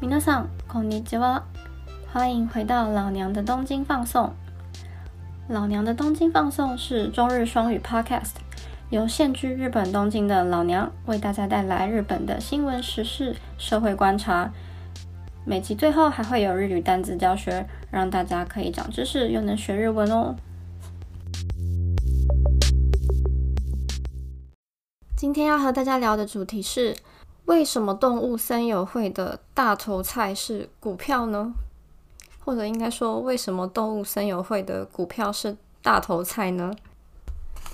皆さんこんにちは，欢迎回到老娘的东京放送。老娘的东京放送是中日双语 Podcast，由现居日本东京的老娘为大家带来日本的新闻时事、社会观察。每集最后还会有日语单词教学，让大家可以长知识又能学日文哦。今天要和大家聊的主题是： 为什么动物森友会的大头菜是股票呢？或者应该说，为什么动物森友会的股票是大头菜呢？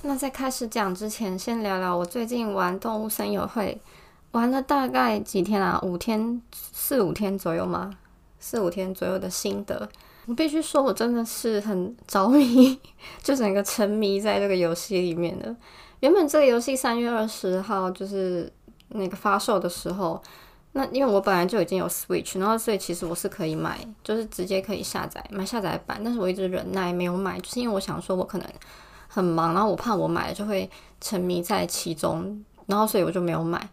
那在开始讲之前，先聊聊我最近玩动物森友会玩了大概几天啊？五天、四五天左右吗？四五天左右的心得。我必须说，我真的是很着迷，就整个沉迷在这个游戏里面的。原本这个游戏三月二十号就是那个发售的时候。那因为我本来就已经有 Switch，然后所以其实我是可以买，就是直接可以下载买下载版，但是我一直忍耐没有买，就是因为我想说我可能很忙，然后我怕我买了就会沉迷在其中，然后所以我就没有买。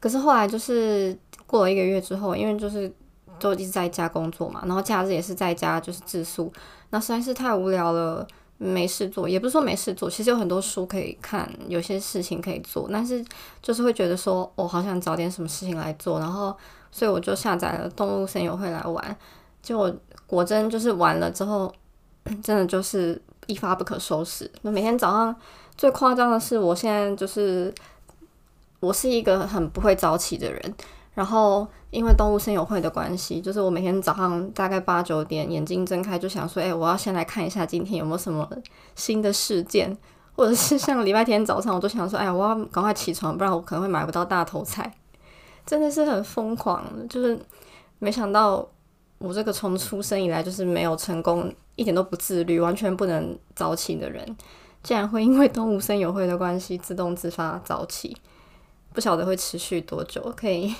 可是后来就是过了一个月之后，因为就是都一直在家工作嘛，然后假日也是在家就是自宿，那实在是太无聊了。没事做，也不是说没事做，其实有很多书可以看，有些事情可以做，但是就是会觉得说，我好想找点什么事情来做，然后所以我就下载了动物森友会来玩，结果果真就是玩了之后，真的就是一发不可收拾。那每天早上最夸张的是，我现在就是我是一个很不会早起的人。然后，因为动物森友会的关系，就是我每天早上大概八九点眼睛睁开，就想说，哎，我要先来看一下今天有没有什么新的事件，或者是像礼拜天早上，我都想说，哎，我要赶快起床，不然我可能会买不到大头菜，真的是很疯狂。就是没想到我这个从出生以来就是没有成功，一点都不自律，完全不能早起的人，竟然会因为动物森友会的关系自动自发早起，不晓得会持续多久，可以。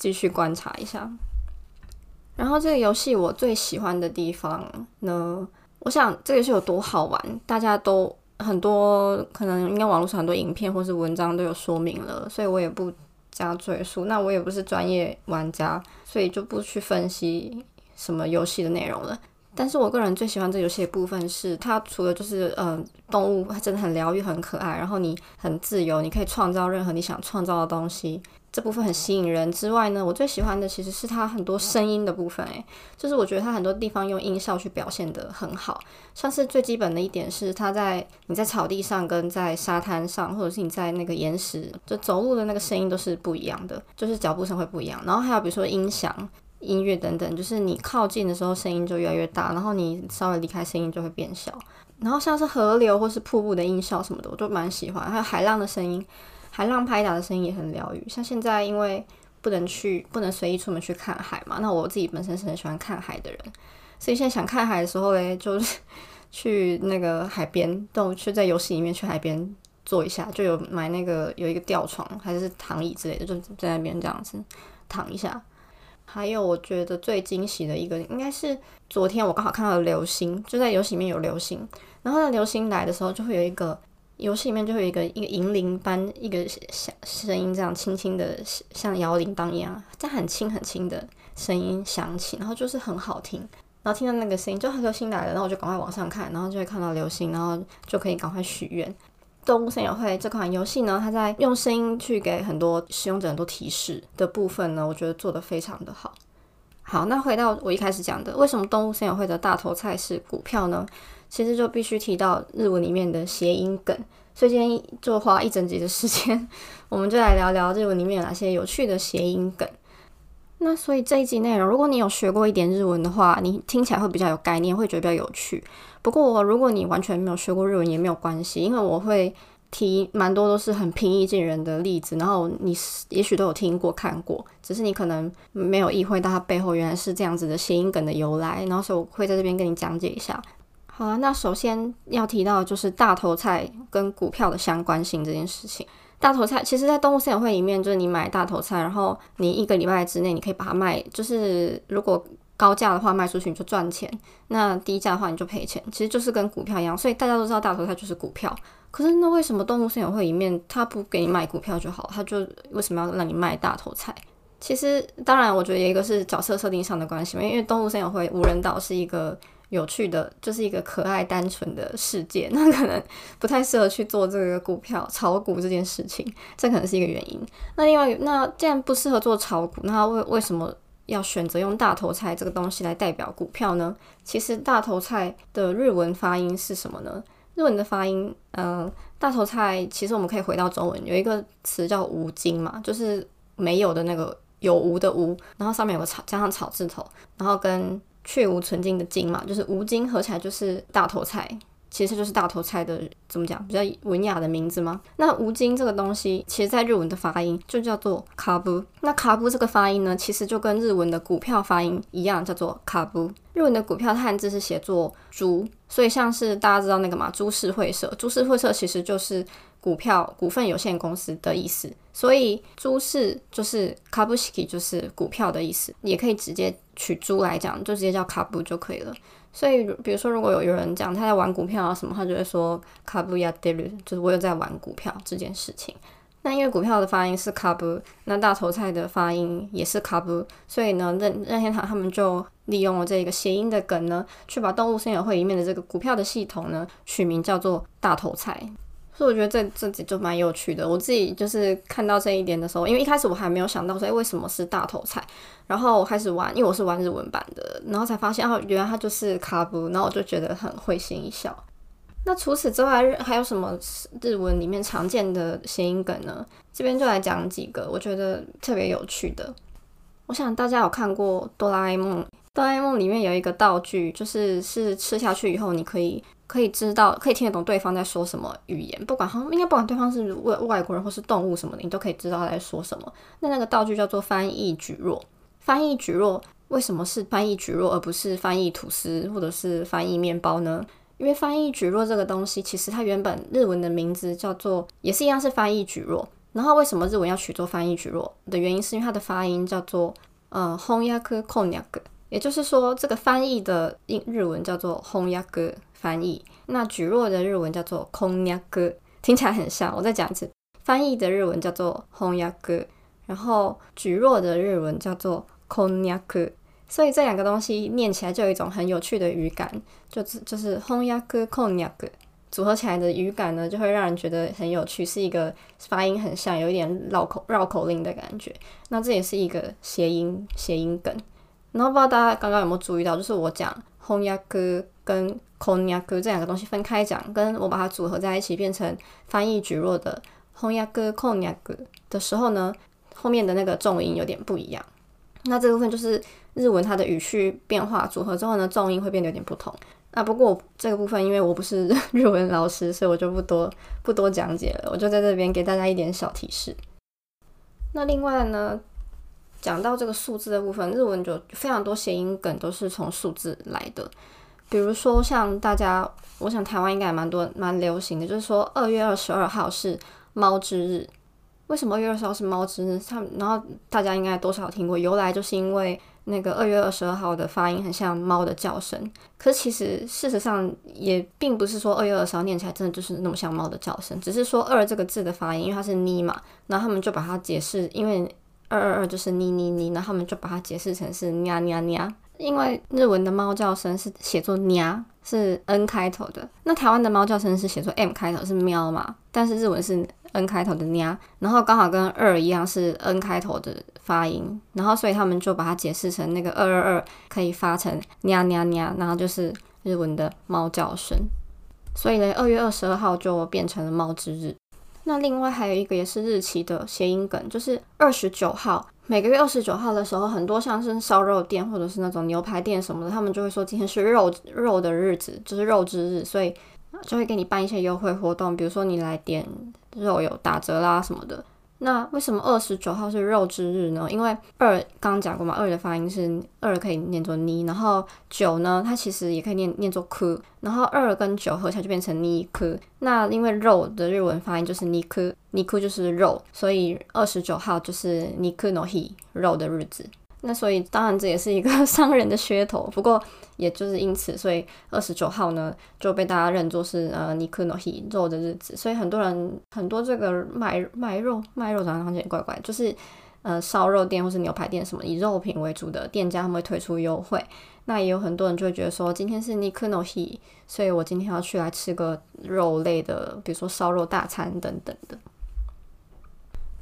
继续观察一下，然后这个游戏我最喜欢的地方呢，我想这个游戏有多好玩，大家都很多可能应该网络上很多影片或是文章都有说明了，所以我也不加赘述。那我也不是专业玩家，所以就不去分析什么游戏的内容了。但是我个人最喜欢这游戏的部分是，它除了就是嗯动物它真的很疗愈、很可爱，然后你很自由，你可以创造任何你想创造的东西。这部分很吸引人之外呢，我最喜欢的其实是它很多声音的部分。诶，就是我觉得它很多地方用音效去表现的很好。像是最基本的一点是，它在你在草地上跟在沙滩上，或者是你在那个岩石就走路的那个声音都是不一样的，就是脚步声会不一样。然后还有比如说音响、音乐等等，就是你靠近的时候声音就越来越大，然后你稍微离开声音就会变小。然后像是河流或是瀑布的音效什么的，我都蛮喜欢。还有海浪的声音。海浪拍打的声音也很疗愈，像现在因为不能去，不能随意出门去看海嘛。那我自己本身是很喜欢看海的人，所以现在想看海的时候嘞，就是去那个海边，都去在游戏里面去海边坐一下，就有买那个有一个吊床还是躺椅之类的，就在那边这样子躺一下。还有我觉得最惊喜的一个，应该是昨天我刚好看到流星，就在游戏里面有流星，然后呢流星来的时候就会有一个。游戏里面就会有一个一个银铃般一个响声音，这样轻轻的像摇铃铛一样，在很轻很轻的声音响起，然后就是很好听。然后听到那个声音，就很流星来了，然后我就赶快往上看，然后就会看到流星，然后就可以赶快许愿。动物森友会这款游戏呢，它在用声音去给很多使用者很多提示的部分呢，我觉得做的非常的好。好，那回到我一开始讲的，为什么动物森友会的大头菜是股票呢？其实就必须提到日文里面的谐音梗，所以今天就花一整集的时间，我们就来聊聊日文里面有哪些有趣的谐音梗。那所以这一集内容，如果你有学过一点日文的话，你听起来会比较有概念，会觉得比较有趣。不过如果你完全没有学过日文也没有关系，因为我会提蛮多都是很平易近人的例子，然后你也许都有听过看过，只是你可能没有意会到它背后原来是这样子的谐音梗的由来，然后所以我会在这边跟你讲解一下。好啊，那首先要提到的就是大头菜跟股票的相关性这件事情。大头菜其实，在动物森友会里面，就是你买大头菜，然后你一个礼拜之内，你可以把它卖，就是如果高价的话卖出去你就赚钱，那低价的话你就赔钱，其实就是跟股票一样。所以大家都知道大头菜就是股票。可是那为什么动物森友会里面它不给你卖股票就好，它就为什么要让你卖大头菜？其实，当然，我觉得有一个是角色设定上的关系嘛，因为动物森友会无人岛是一个有趣的，就是一个可爱单纯的世界，那可能不太适合去做这个股票炒股这件事情，这可能是一个原因。那另外，那既然不适合做炒股，那为为什么要选择用大头菜这个东西来代表股票呢？其实大头菜的日文发音是什么呢？日文的发音，嗯，大头菜其实我们可以回到中文，有一个词叫无精嘛，就是没有的那个。有无的无，然后上面有个草，加上草字头，然后跟去无存精的精嘛，就是无精合起来就是大头菜，其实就是大头菜的怎么讲比较文雅的名字吗？那无精这个东西，其实在日文的发音就叫做卡布。那卡布这个发音呢，其实就跟日文的股票发音一样，叫做卡布。日文的股票汉字是写作猪，所以像是大家知道那个嘛，株式会社，株式会社其实就是。股票股份有限公司的意思，所以株式就是 kabushiki 就是股票的意思，也可以直接取猪来讲，就直接叫 kabu 就可以了。所以比如说，如果有有人讲他在玩股票啊什么，他就会说 kabuya deru，就是我有在玩股票这件事情。那因为股票的发音是 kabu，那大头菜的发音也是 kabu，所以呢，任任天堂他们就利用了这个谐音的梗呢，去把动物森友会里面的这个股票的系统呢，取名叫做大头菜。所以我觉得这这集就蛮有趣的。我自己就是看到这一点的时候，因为一开始我还没有想到说，哎，为什么是大头菜？然后我开始玩，因为我是玩日文版的，然后才发现哦，原来它就是卡布。然后我就觉得很会心一笑。那除此之外，还有什么日文里面常见的谐音梗呢？这边就来讲几个我觉得特别有趣的。我想大家有看过哆啦 A 梦，哆啦 A 梦里面有一个道具，就是是吃下去以后你可以。可以知道，可以听得懂对方在说什么语言，不管应该不管对方是外外国人或是动物什么的，你都可以知道他在说什么。那那个道具叫做翻译举弱。翻译举弱为什么是翻译举弱而不是翻译吐司或者是翻译面包呢？因为翻译举弱这个东西，其实它原本日文的名字叫做也是一样是翻译举弱。然后为什么日文要取做翻译举弱的原因，是因为它的发音叫做呃 honyaku konyaku，也就是说这个翻译的英日文叫做 h o n y a k。翻译那举弱的日文叫做空呀哥，听起来很像。我再讲一次，翻译的日文叫做空呀哥，然后举弱的日文叫做空呀哥，所以这两个东西念起来就有一种很有趣的语感，就是就是空呀哥空呀哥组合起来的语感呢，就会让人觉得很有趣，是一个发音很像，有一点绕口绕口令的感觉。那这也是一个谐音谐音梗。然后不知道大家刚刚有没有注意到，就是我讲空呀哥跟 konyaku 这两个东西分开讲，跟我把它组合在一起变成翻译举弱的 honyaku konyaku 的时候呢，后面的那个重音有点不一样。那这部分就是日文它的语序变化组合之后呢，重音会变得有点不同。那不过这个部分因为我不是日文老师，所以我就不多不多讲解了，我就在这边给大家一点小提示。那另外呢，讲到这个数字的部分，日文就非常多谐音梗都是从数字来的。比如说，像大家，我想台湾应该也蛮多、蛮流行的，就是说二月二十二号是猫之日。为什么二月二十号是猫之日？他然后大家应该多少听过，由来就是因为那个二月二十二号的发音很像猫的叫声。可是其实事实上也并不是说二月二十号念起来真的就是那么像猫的叫声，只是说二这个字的发音，因为它是呢嘛，然后他们就把它解释，因为二二二就是呢呢呢，然后他们就把它解释成是 nha nha nha。因为日文的猫叫声是写作喵，是 n 开头的。那台湾的猫叫声是写作 m 开头，是喵嘛？但是日文是 n 开头的喵，然后刚好跟二一样是 n 开头的发音，然后所以他们就把它解释成那个二二二可以发成喵喵喵，然后就是日文的猫叫声。所以呢，二月二十二号就变成了猫之日。那另外还有一个也是日期的谐音梗，就是二十九号。每个月二十九号的时候，很多像是烧肉店或者是那种牛排店什么的，他们就会说今天是肉肉的日子，就是肉之日，所以就会给你办一些优惠活动，比如说你来点肉有打折啦什么的。那为什么二十九号是肉之日呢？因为二刚刚讲过嘛，二的发音是二可以念作呢，然后九呢，它其实也可以念念作科，然后二跟九合起来就变成尼科。那因为肉的日文发音就是尼科，尼科就是肉，所以二十九号就是尼科诺希肉的日子。那所以当然这也是一个 商人的噱头，不过也就是因此，所以二十九号呢就被大家认作是呃尼克诺希肉的日子，所以很多人很多这个卖卖肉卖肉的好像有点怪怪，就是呃烧肉店或是牛排店什么以肉品为主的店家，他们会推出优惠。那也有很多人就会觉得说，今天是 Nikuno He，所以我今天要去来吃个肉类的，比如说烧肉大餐等等的。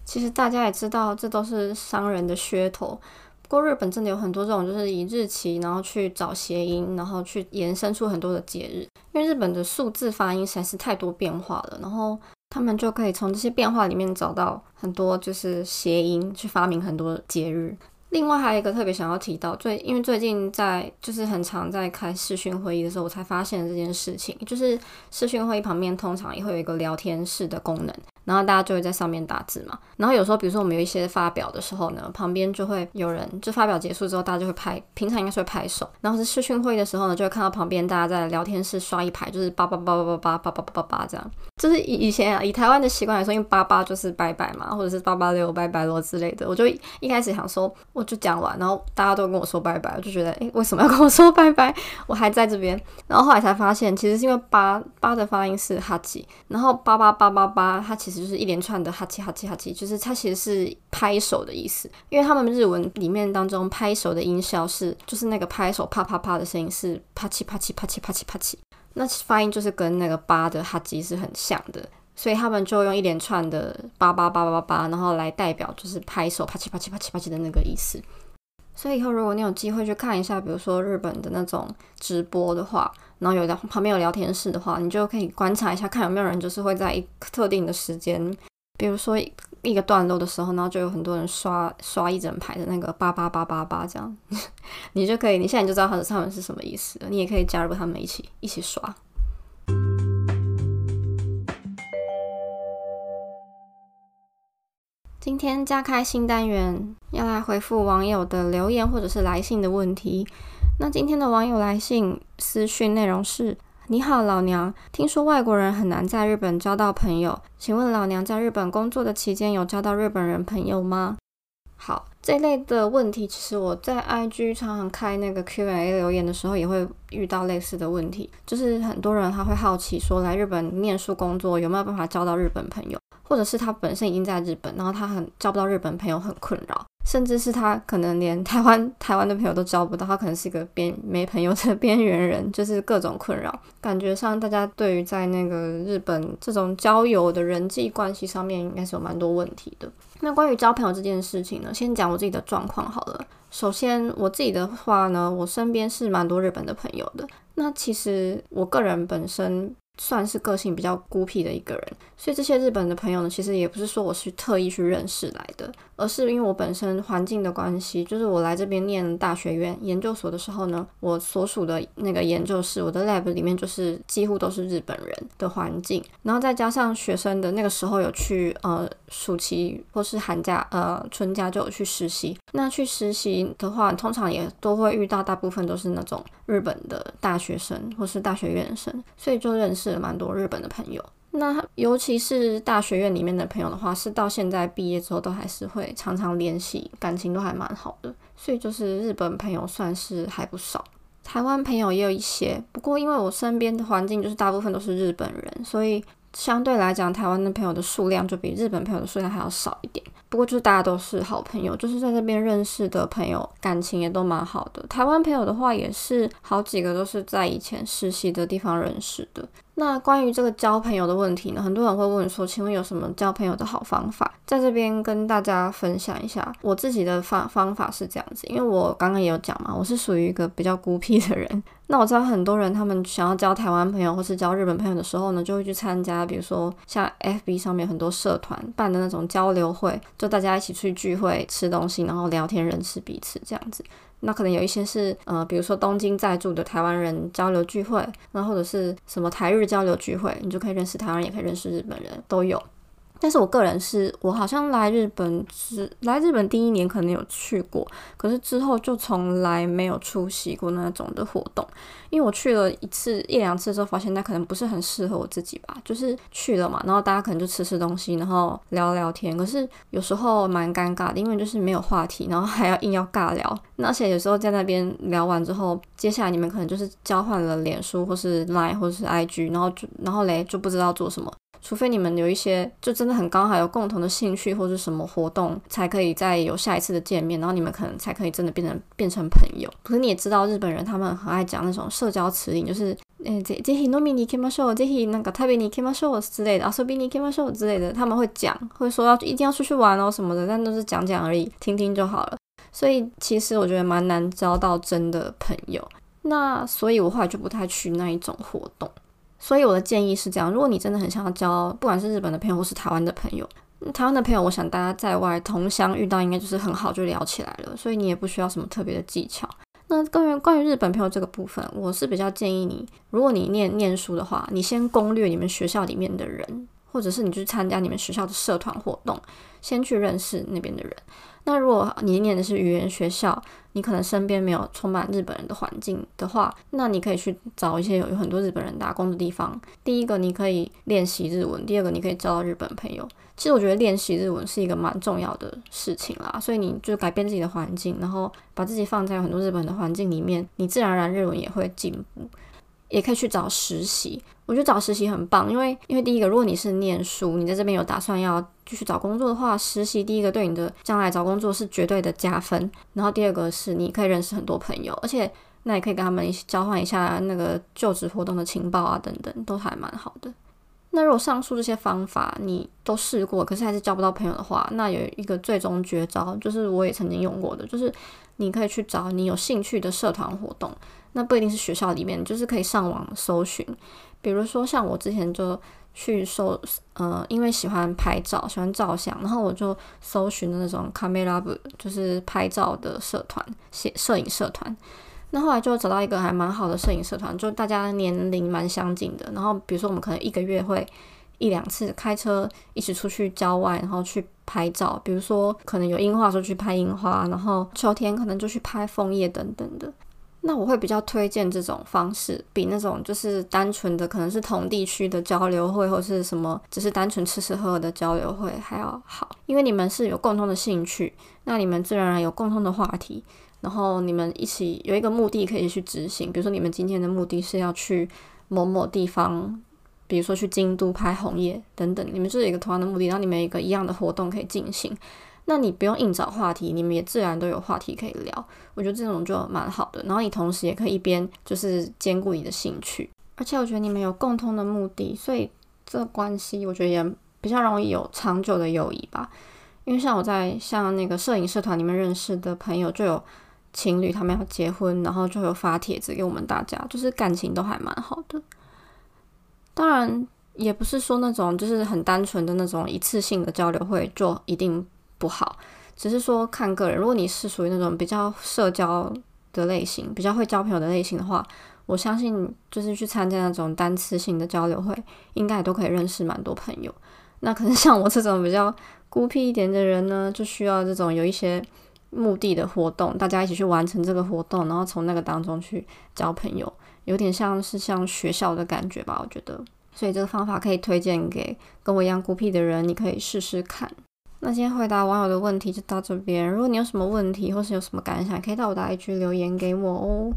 其实大家也知道，这都是商人的噱头。不过日本真的有很多这种，就是以日期，然后去找谐音，然后去延伸出很多的节日。因为日本的数字发音实在是太多变化了，然后他们就可以从这些变化里面找到很多就是谐音，去发明很多节日。另外还有一个特别想要提到，最因为最近在就是很常在开视讯会议的时候，我才发现这件事情，就是视讯会议旁边通常也会有一个聊天室的功能。然后大家就会在上面打字嘛。然后有时候，比如说我们有一些发表的时候呢，旁边就会有人，就发表结束之后，大家就会拍，平常应该是会拍手。然后是视讯会的时候呢，就会看到旁边大家在聊天室刷一排，就是八八八八八八八八八八这样。就是以以前啊，以台湾的习惯来说，因为八八就是拜拜嘛，或者是八八六拜拜罗之类的。我就一开始想说，我就讲完，然后大家都跟我说拜拜，我就觉得，哎，为什么要跟我说拜拜？我还在这边。然后后来才发现，其实是因为八八的发音是哈吉，然后八八八八八，它其实就是一连串的哈气哈气哈气，就是它其实是拍手的意思。因为他们日文里面当中拍手的音效是，就是那个拍手啪啪啪的声音是啪气啪气啪气啪气啪气，那发音就是跟那个八的哈奇是很像的，所以他们就用一连串的八八八八八，然后来代表就是拍手啪气啪气啪气啪气的那个意思。所以以后如果你有机会去看一下，比如说日本的那种直播的话，然后有的旁边有聊天室的话，你就可以观察一下，看有没有人就是会在一特定的时间，比如说一个段落的时候，然后就有很多人刷刷一整排的那个八八八八八这样，你就可以，你现在就知道他的他们是什么意思了，你也可以加入他们一起一起刷。今天加开新单元，要来回复网友的留言或者是来信的问题。那今天的网友来信私讯内容是：你好，老娘，听说外国人很难在日本交到朋友，请问老娘在日本工作的期间有交到日本人朋友吗？好，这类的问题，其实我在 IG 常常开那个 Q&A 留言的时候，也会遇到类似的问题，就是很多人他会好奇说，来日本念书工作有没有办法交到日本朋友？或者是他本身已经在日本，然后他很交不到日本朋友，很困扰，甚至是他可能连台湾台湾的朋友都交不到，他可能是一个边没朋友的边缘人，就是各种困扰。感觉上大家对于在那个日本这种交友的人际关系上面，应该是有蛮多问题的。那关于交朋友这件事情呢，先讲我自己的状况好了。首先我自己的话呢，我身边是蛮多日本的朋友的。那其实我个人本身。算是个性比较孤僻的一个人，所以这些日本的朋友呢，其实也不是说我是特意去认识来的，而是因为我本身环境的关系，就是我来这边念大学院研究所的时候呢，我所属的那个研究室，我的 lab 里面就是几乎都是日本人的环境，然后再加上学生的那个时候有去呃暑期或是寒假呃春假就有去实习，那去实习的话，通常也都会遇到大部分都是那种日本的大学生或是大学院生，所以就认识。蛮多日本的朋友，那尤其是大学院里面的朋友的话，是到现在毕业之后都还是会常常联系，感情都还蛮好的。所以就是日本朋友算是还不少，台湾朋友也有一些。不过因为我身边的环境就是大部分都是日本人，所以相对来讲，台湾的朋友的数量就比日本朋友的数量还要少一点。不过就是大家都是好朋友，就是在这边认识的朋友，感情也都蛮好的。台湾朋友的话，也是好几个都是在以前实习的地方认识的。那关于这个交朋友的问题呢，很多人会问说，请问有什么交朋友的好方法？在这边跟大家分享一下，我自己的方方法是这样子，因为我刚刚也有讲嘛，我是属于一个比较孤僻的人。那我知道很多人他们想要交台湾朋友或是交日本朋友的时候呢，就会去参加，比如说像 FB 上面很多社团办的那种交流会，就大家一起出去聚会、吃东西，然后聊天、认识彼此这样子。那可能有一些是呃，比如说东京在住的台湾人交流聚会，那或者是什么台日交流聚会，你就可以认识台湾人，也可以认识日本人，都有。但是我个人是我好像来日本是来日本第一年可能有去过，可是之后就从来没有出席过那种的活动，因为我去了一次一两次之后，发现那可能不是很适合我自己吧。就是去了嘛，然后大家可能就吃吃东西，然后聊聊天，可是有时候蛮尴尬的，因为就是没有话题，然后还要硬要尬聊。而且有时候在那边聊完之后，接下来你们可能就是交换了脸书或是 Line 或者是 IG，然后就然后嘞就不知道做什么。除非你们有一些就真的很刚好有共同的兴趣或者什么活动，才可以再有下一次的见面，然后你们可能才可以真的变成变成朋友。可是你也知道，日本人他们很爱讲那种社交词语，就是诶这这些诺米尼 k i m a s h 这些那个泰比尼 k i m a s h 之类的，阿索比尼 k i m a s h 之类的，他们会讲，会说要一定要出去玩哦什么的，但都是讲讲而已，听听就好了。所以其实我觉得蛮难交到真的朋友。那所以我后来就不太去那一种活动。所以我的建议是这样：如果你真的很想要交，不管是日本的朋友或是台湾的朋友，台湾的朋友，我想大家在外同乡遇到，应该就是很好就聊起来了，所以你也不需要什么特别的技巧。那关于关于日本朋友这个部分，我是比较建议你，如果你念念书的话，你先攻略你们学校里面的人，或者是你去参加你们学校的社团活动，先去认识那边的人。那如果你念的是语言学校，你可能身边没有充满日本人的环境的话，那你可以去找一些有有很多日本人打工的地方。第一个，你可以练习日文；第二个，你可以交到日本朋友。其实我觉得练习日文是一个蛮重要的事情啦，所以你就改变自己的环境，然后把自己放在很多日本的环境里面，你自然而然日文也会进步。也可以去找实习，我觉得找实习很棒，因为因为第一个，如果你是念书，你在这边有打算要继续找工作的话，实习第一个对你的将来找工作是绝对的加分。然后第二个是你可以认识很多朋友，而且那也可以跟他们一起交换一下那个就职活动的情报啊，等等，都还蛮好的。那如果上述这些方法你都试过，可是还是交不到朋友的话，那有一个最终绝招，就是我也曾经用过的，就是你可以去找你有兴趣的社团活动。那不一定是学校里面，就是可以上网搜寻，比如说像我之前就去搜，呃，因为喜欢拍照，喜欢照相，然后我就搜寻的那种 camera，就是拍照的社团，写摄影社团。那后来就找到一个还蛮好的摄影社团，就大家年龄蛮相近的。然后比如说我们可能一个月会一两次开车一起出去郊外，然后去拍照。比如说可能有樱花的时候去拍樱花，然后秋天可能就去拍枫叶等等的。那我会比较推荐这种方式，比那种就是单纯的可能是同地区的交流会，或是什么只是单纯吃吃喝喝的交流会还要好，因为你们是有共同的兴趣，那你们自然而然有共同的话题，然后你们一起有一个目的可以去执行，比如说你们今天的目的是要去某某地方，比如说去京都拍红叶等等，你们就是一个同样的目的，然后你们有一个一样的活动可以进行。那你不用硬找话题，你们也自然都有话题可以聊。我觉得这种就蛮好的。然后你同时也可以一边就是兼顾你的兴趣，而且我觉得你们有共通的目的，所以这关系我觉得也比较容易有长久的友谊吧。因为像我在像那个摄影社团里面认识的朋友，就有情侣他们要结婚，然后就有发帖子给我们大家，就是感情都还蛮好的。当然也不是说那种就是很单纯的那种一次性的交流会就一定。不好，只是说看个人。如果你是属于那种比较社交的类型，比较会交朋友的类型的话，我相信就是去参加那种单次性的交流会，应该也都可以认识蛮多朋友。那可能像我这种比较孤僻一点的人呢，就需要这种有一些目的的活动，大家一起去完成这个活动，然后从那个当中去交朋友，有点像是像学校的感觉吧，我觉得。所以这个方法可以推荐给跟我一样孤僻的人，你可以试试看。那今天回答网友的问题就到这边。如果你有什么问题或是有什么感想，可以到我的 IG 留言给我哦。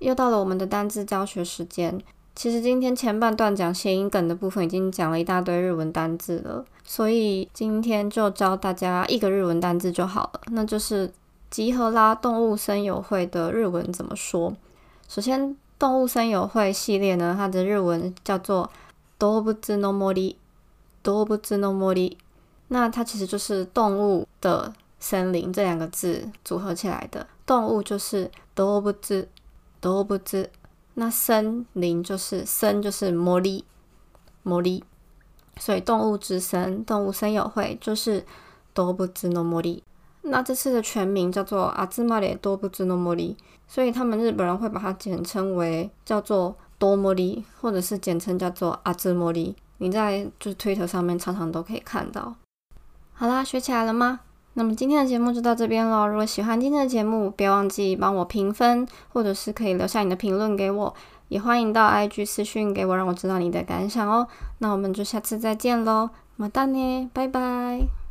又到了我们的单字教学时间。其实今天前半段讲谐音梗的部分已经讲了一大堆日文单字了，所以今天就教大家一个日文单字就好了，那就是集合啦动物森友会的日文怎么说？首先。动物森友会系列呢，它的日文叫做“動物の森”，動物の森。那它其实就是动物的森林这两个字组合起来的。动物就是動物，動物。那森林就是森就是森，森。所以动物之森，动物森友会就是動物の森。 那这次的全名叫做阿兹玛列多布兹诺莫里，所以他们日本人会把它简称为叫做多莫里，或者是简称叫做阿兹莫里。你在就是推特上面常常都可以看到。好啦，学起来了吗？那么今天的节目就到这边喽。如果喜欢今天的节目，别忘记帮我评分，或者是可以留下你的评论给我，也欢迎到 IG 私讯给我，让我知道你的感想哦。那我们就下次再见喽，么哒呢，拜拜。